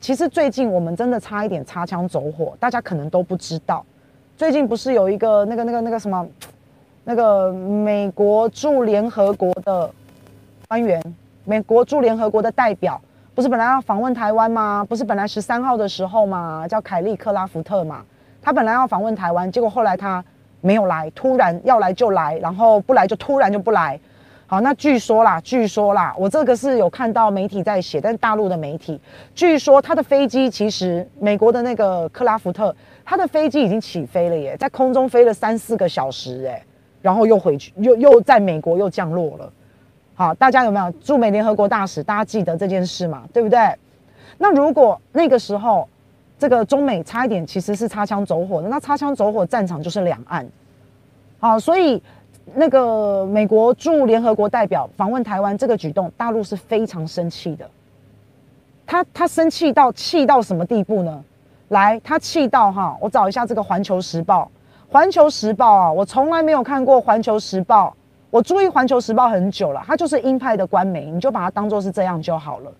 其实最近我们真的差一点擦枪走火，大家可能都不知道。最近不是有一个那个那个那个什么，那个美国驻联合国的官员，美国驻联合国的代表，不是本来要访问台湾吗？不是本来十三号的时候嘛，叫凯利克拉福特嘛，他本来要访问台湾，结果后来他没有来，突然要来就来，然后不来就突然就不来。好，那据说啦，据说啦，我这个是有看到媒体在写，但是大陆的媒体，据说他的飞机其实美国的那个克拉福特，他的飞机已经起飞了耶，在空中飞了三四个小时诶，然后又回去，又又在美国又降落了。好，大家有没有驻美联合国大使？大家记得这件事嘛？对不对？那如果那个时候这个中美差一点其实是擦枪走火的，那擦枪走火战场就是两岸。好，所以。那个美国驻联合国代表访问台湾这个举动，大陆是非常生气的。他他生气到气到什么地步呢？来，他气到哈，我找一下这个《环球时报》。《环球时报》啊，我从来没有看过《环球时报》，我注意《环球时报》很久了，它就是鹰派的官媒，你就把它当做是这样就好了。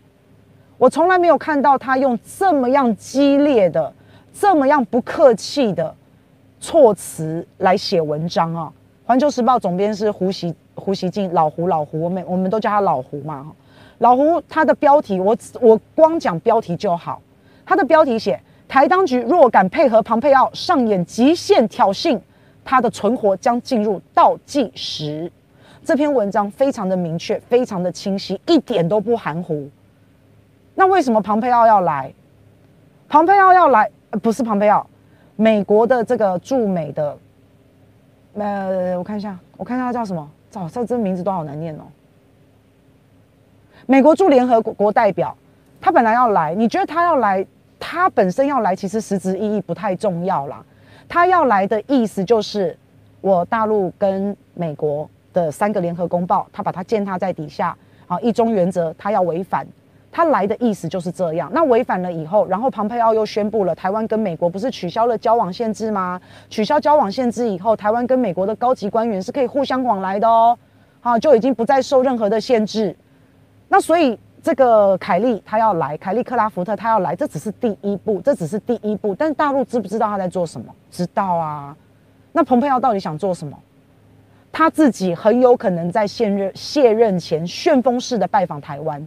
我从来没有看到他用这么样激烈的、这么样不客气的措辞来写文章啊。环球时报总编是胡锡胡锡进，老胡老胡，我们我们都叫他老胡嘛。老胡他的标题，我我光讲标题就好。他的标题写：台当局若敢配合庞佩奥上演极限挑衅，他的存活将进入倒计时。这篇文章非常的明确，非常的清晰，一点都不含糊。那为什么庞佩奥要来？庞佩奥要来，不是庞佩奥，美国的这个驻美的。呃，我看一下，我看一下他叫什么？早，这这名字都好难念哦。美国驻联合国代表，他本来要来，你觉得他要来，他本身要来，其实实质意义不太重要啦。他要来的意思就是，我大陆跟美国的三个联合公报，他把它践踏在底下啊，一中原则他要违反。他来的意思就是这样。那违反了以后，然后庞佩奥又宣布了，台湾跟美国不是取消了交往限制吗？取消交往限制以后，台湾跟美国的高级官员是可以互相往来的哦，好，就已经不再受任何的限制。那所以这个凯利他要来，凯利克拉福特他要来，这只是第一步，这只是第一步。但是大陆知不知道他在做什么？知道啊。那蓬佩奥到底想做什么？他自己很有可能在现任卸任前旋风式的拜访台湾。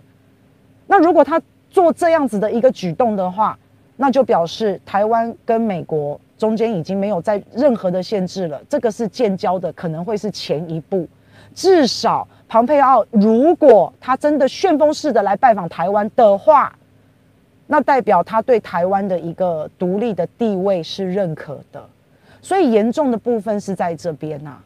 那如果他做这样子的一个举动的话，那就表示台湾跟美国中间已经没有在任何的限制了。这个是建交的，可能会是前一步。至少，庞佩奥如果他真的旋风式的来拜访台湾的话，那代表他对台湾的一个独立的地位是认可的。所以严重的部分是在这边呐、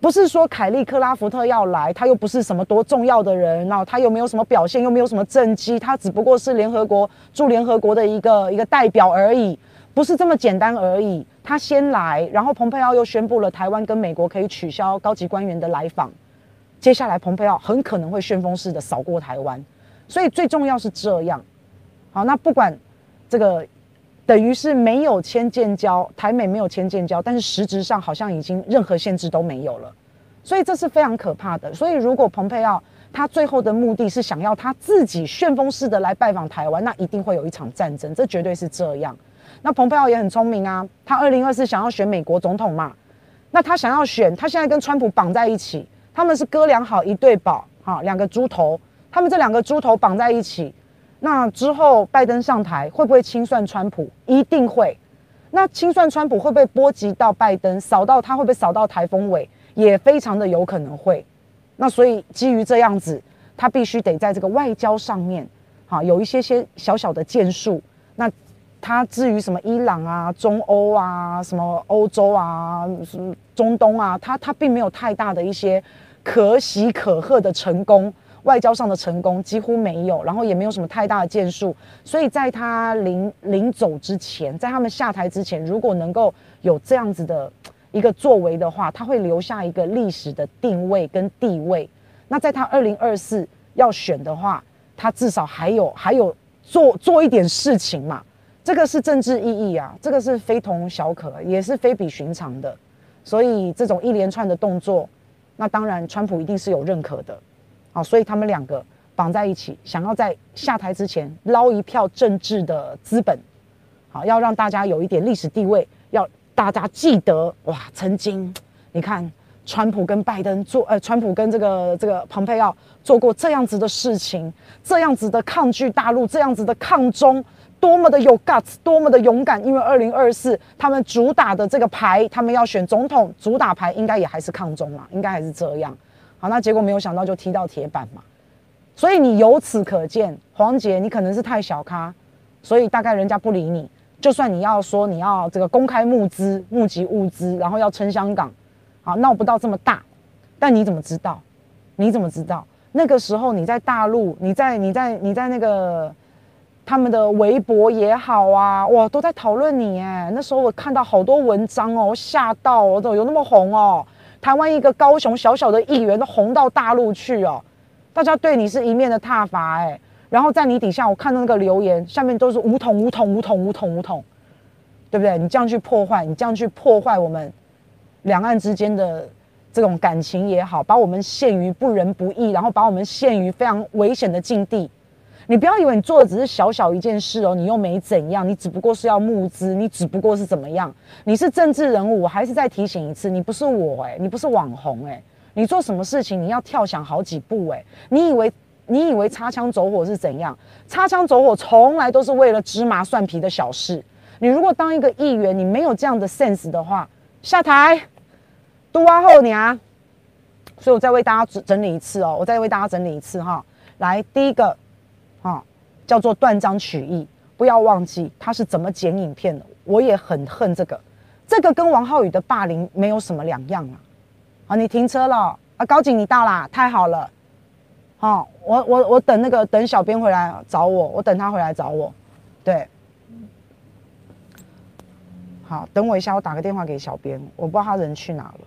不是说凯利克拉福特要来，他又不是什么多重要的人，然后他又没有什么表现，又没有什么政绩，他只不过是联合国驻联合国的一个一个代表而已，不是这么简单而已。他先来，然后蓬佩奥又宣布了台湾跟美国可以取消高级官员的来访，接下来蓬佩奥很可能会旋风式的扫过台湾，所以最重要是这样。好，那不管这个。等于是没有签建交，台美没有签建交，但是实质上好像已经任何限制都没有了，所以这是非常可怕的。所以如果蓬佩奥他最后的目的是想要他自己旋风式的来拜访台湾，那一定会有一场战争，这绝对是这样。那蓬佩奥也很聪明啊，他二零二四想要选美国总统嘛，那他想要选，他现在跟川普绑在一起，他们是哥俩好一对宝，哈，两个猪头，他们这两个猪头绑在一起。那之后，拜登上台会不会清算川普？一定会。那清算川普会不会波及到拜登，扫到他会不会扫到台风尾？也非常的有可能会。那所以基于这样子，他必须得在这个外交上面，哈，有一些些小小的建树。那他至于什么伊朗啊、中欧啊、什么欧洲啊、什么中东啊，他他并没有太大的一些可喜可贺的成功。外交上的成功几乎没有，然后也没有什么太大的建树，所以在他临临走之前，在他们下台之前，如果能够有这样子的一个作为的话，他会留下一个历史的定位跟地位。那在他二零二四要选的话，他至少还有还有做做一点事情嘛，这个是政治意义啊，这个是非同小可，也是非比寻常的。所以这种一连串的动作，那当然川普一定是有认可的。好，所以他们两个绑在一起，想要在下台之前捞一票政治的资本，好，要让大家有一点历史地位，要大家记得哇，曾经你看川普跟拜登做，呃，川普跟这个这个蓬佩奥做过这样子的事情，这样子的抗拒大陆，这样子的抗中，多么的有 guts，多么的勇敢，因为二零二四他们主打的这个牌，他们要选总统，主打牌应该也还是抗中嘛，应该还是这样。那结果没有想到就踢到铁板嘛，所以你由此可见，黄捷你可能是太小咖，所以大概人家不理你。就算你要说你要这个公开募资、募集物资，然后要撑香港，好，闹不到这么大，但你怎么知道？你怎么知道？那个时候你在大陆，你在你在你在那个他们的微博也好啊，哇，都在讨论你哎。那时候我看到好多文章哦，我吓到我都有那么红哦。台湾一个高雄小小的议员都红到大陆去哦，大家对你是一面的挞伐哎，然后在你底下我看到那个留言，下面都是武统武统武统武统武统，对不对？你这样去破坏，你这样去破坏我们两岸之间的这种感情也好，把我们陷于不仁不义，然后把我们陷于非常危险的境地。你不要以为你做的只是小小一件事哦，你又没怎样，你只不过是要募资，你只不过是怎么样？你是政治人物，我还是再提醒一次，你不是我诶，你不是网红诶，你做什么事情你要跳想好几步诶，你以为你以为擦枪走火是怎样？擦枪走火从来都是为了芝麻蒜皮的小事。你如果当一个议员，你没有这样的 sense 的话，下台，都挖后娘。所以我再为大家整理一次哦，我再为大家整理一次哈，来第一个。啊，叫做断章取义，不要忘记他是怎么剪影片的。我也很恨这个，这个跟王浩宇的霸凌没有什么两样啊。啊，你停车了啊，高警你到啦，太好了。好，我我我等那个等小编回来找我，我等他回来找我。对，好，等我一下，我打个电话给小编，我不知道他人去哪了。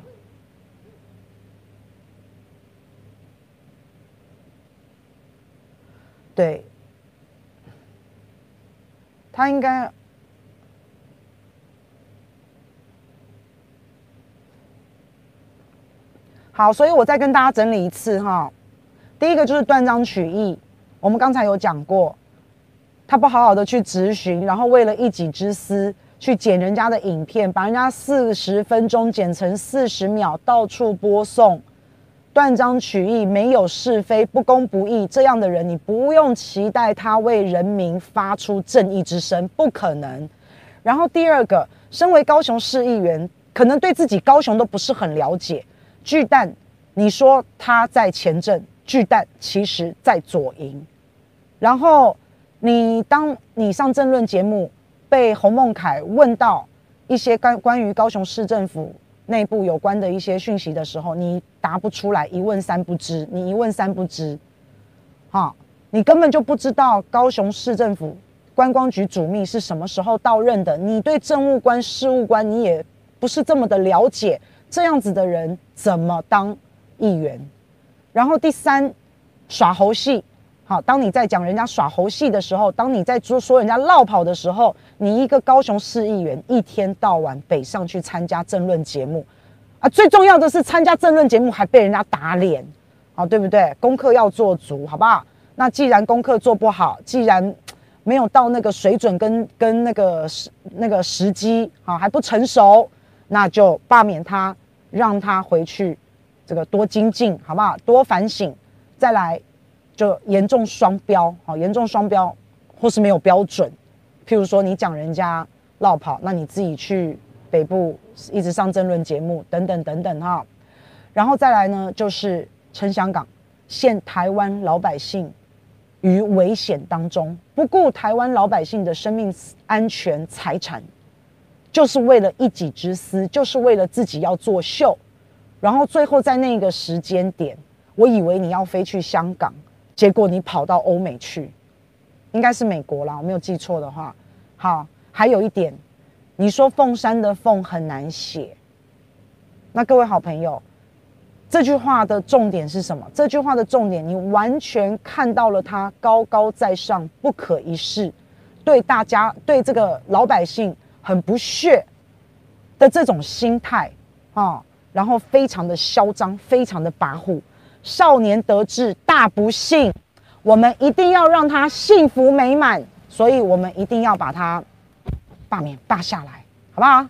对。他应该好，所以我再跟大家整理一次哈。第一个就是断章取义，我们刚才有讲过，他不好好的去质询，然后为了一己之私去剪人家的影片，把人家四十分钟剪成四十秒，到处播送。断章取义，没有是非，不公不义，这样的人，你不用期待他为人民发出正义之声，不可能。然后第二个，身为高雄市议员，可能对自己高雄都不是很了解。巨蛋，你说他在前阵，巨蛋其实在左营。然后你当你上政论节目，被洪孟凯问到一些关关于高雄市政府。内部有关的一些讯息的时候，你答不出来，一问三不知，你一问三不知，哈，你根本就不知道高雄市政府观光局主秘是什么时候到任的，你对政务官、事务官你也不是这么的了解，这样子的人怎么当议员？然后第三，耍猴戏。好，当你在讲人家耍猴戏的时候，当你在说说人家落跑的时候，你一个高雄市议员一天到晚北上去参加政论节目，啊，最重要的是参加政论节目还被人家打脸，好，对不对？功课要做足，好不好？那既然功课做不好，既然没有到那个水准跟跟那个时那个时机，啊，还不成熟，那就罢免他，让他回去，这个多精进，好不好？多反省，再来。就严重双标，好，严重双标，或是没有标准。譬如说，你讲人家落跑，那你自己去北部一直上争论节目，等等等等哈。然后再来呢，就是撑香港，陷台湾老百姓于危险当中，不顾台湾老百姓的生命安全财产，就是为了一己之私，就是为了自己要作秀。然后最后在那个时间点，我以为你要飞去香港。结果你跑到欧美去，应该是美国啦，我没有记错的话。好，还有一点，你说凤山的凤很难写，那各位好朋友，这句话的重点是什么？这句话的重点，你完全看到了他高高在上、不可一世，对大家、对这个老百姓很不屑的这种心态啊，然后非常的嚣张，非常的跋扈。少年得志大不幸，我们一定要让他幸福美满，所以我们一定要把他罢免罢下来，好不好？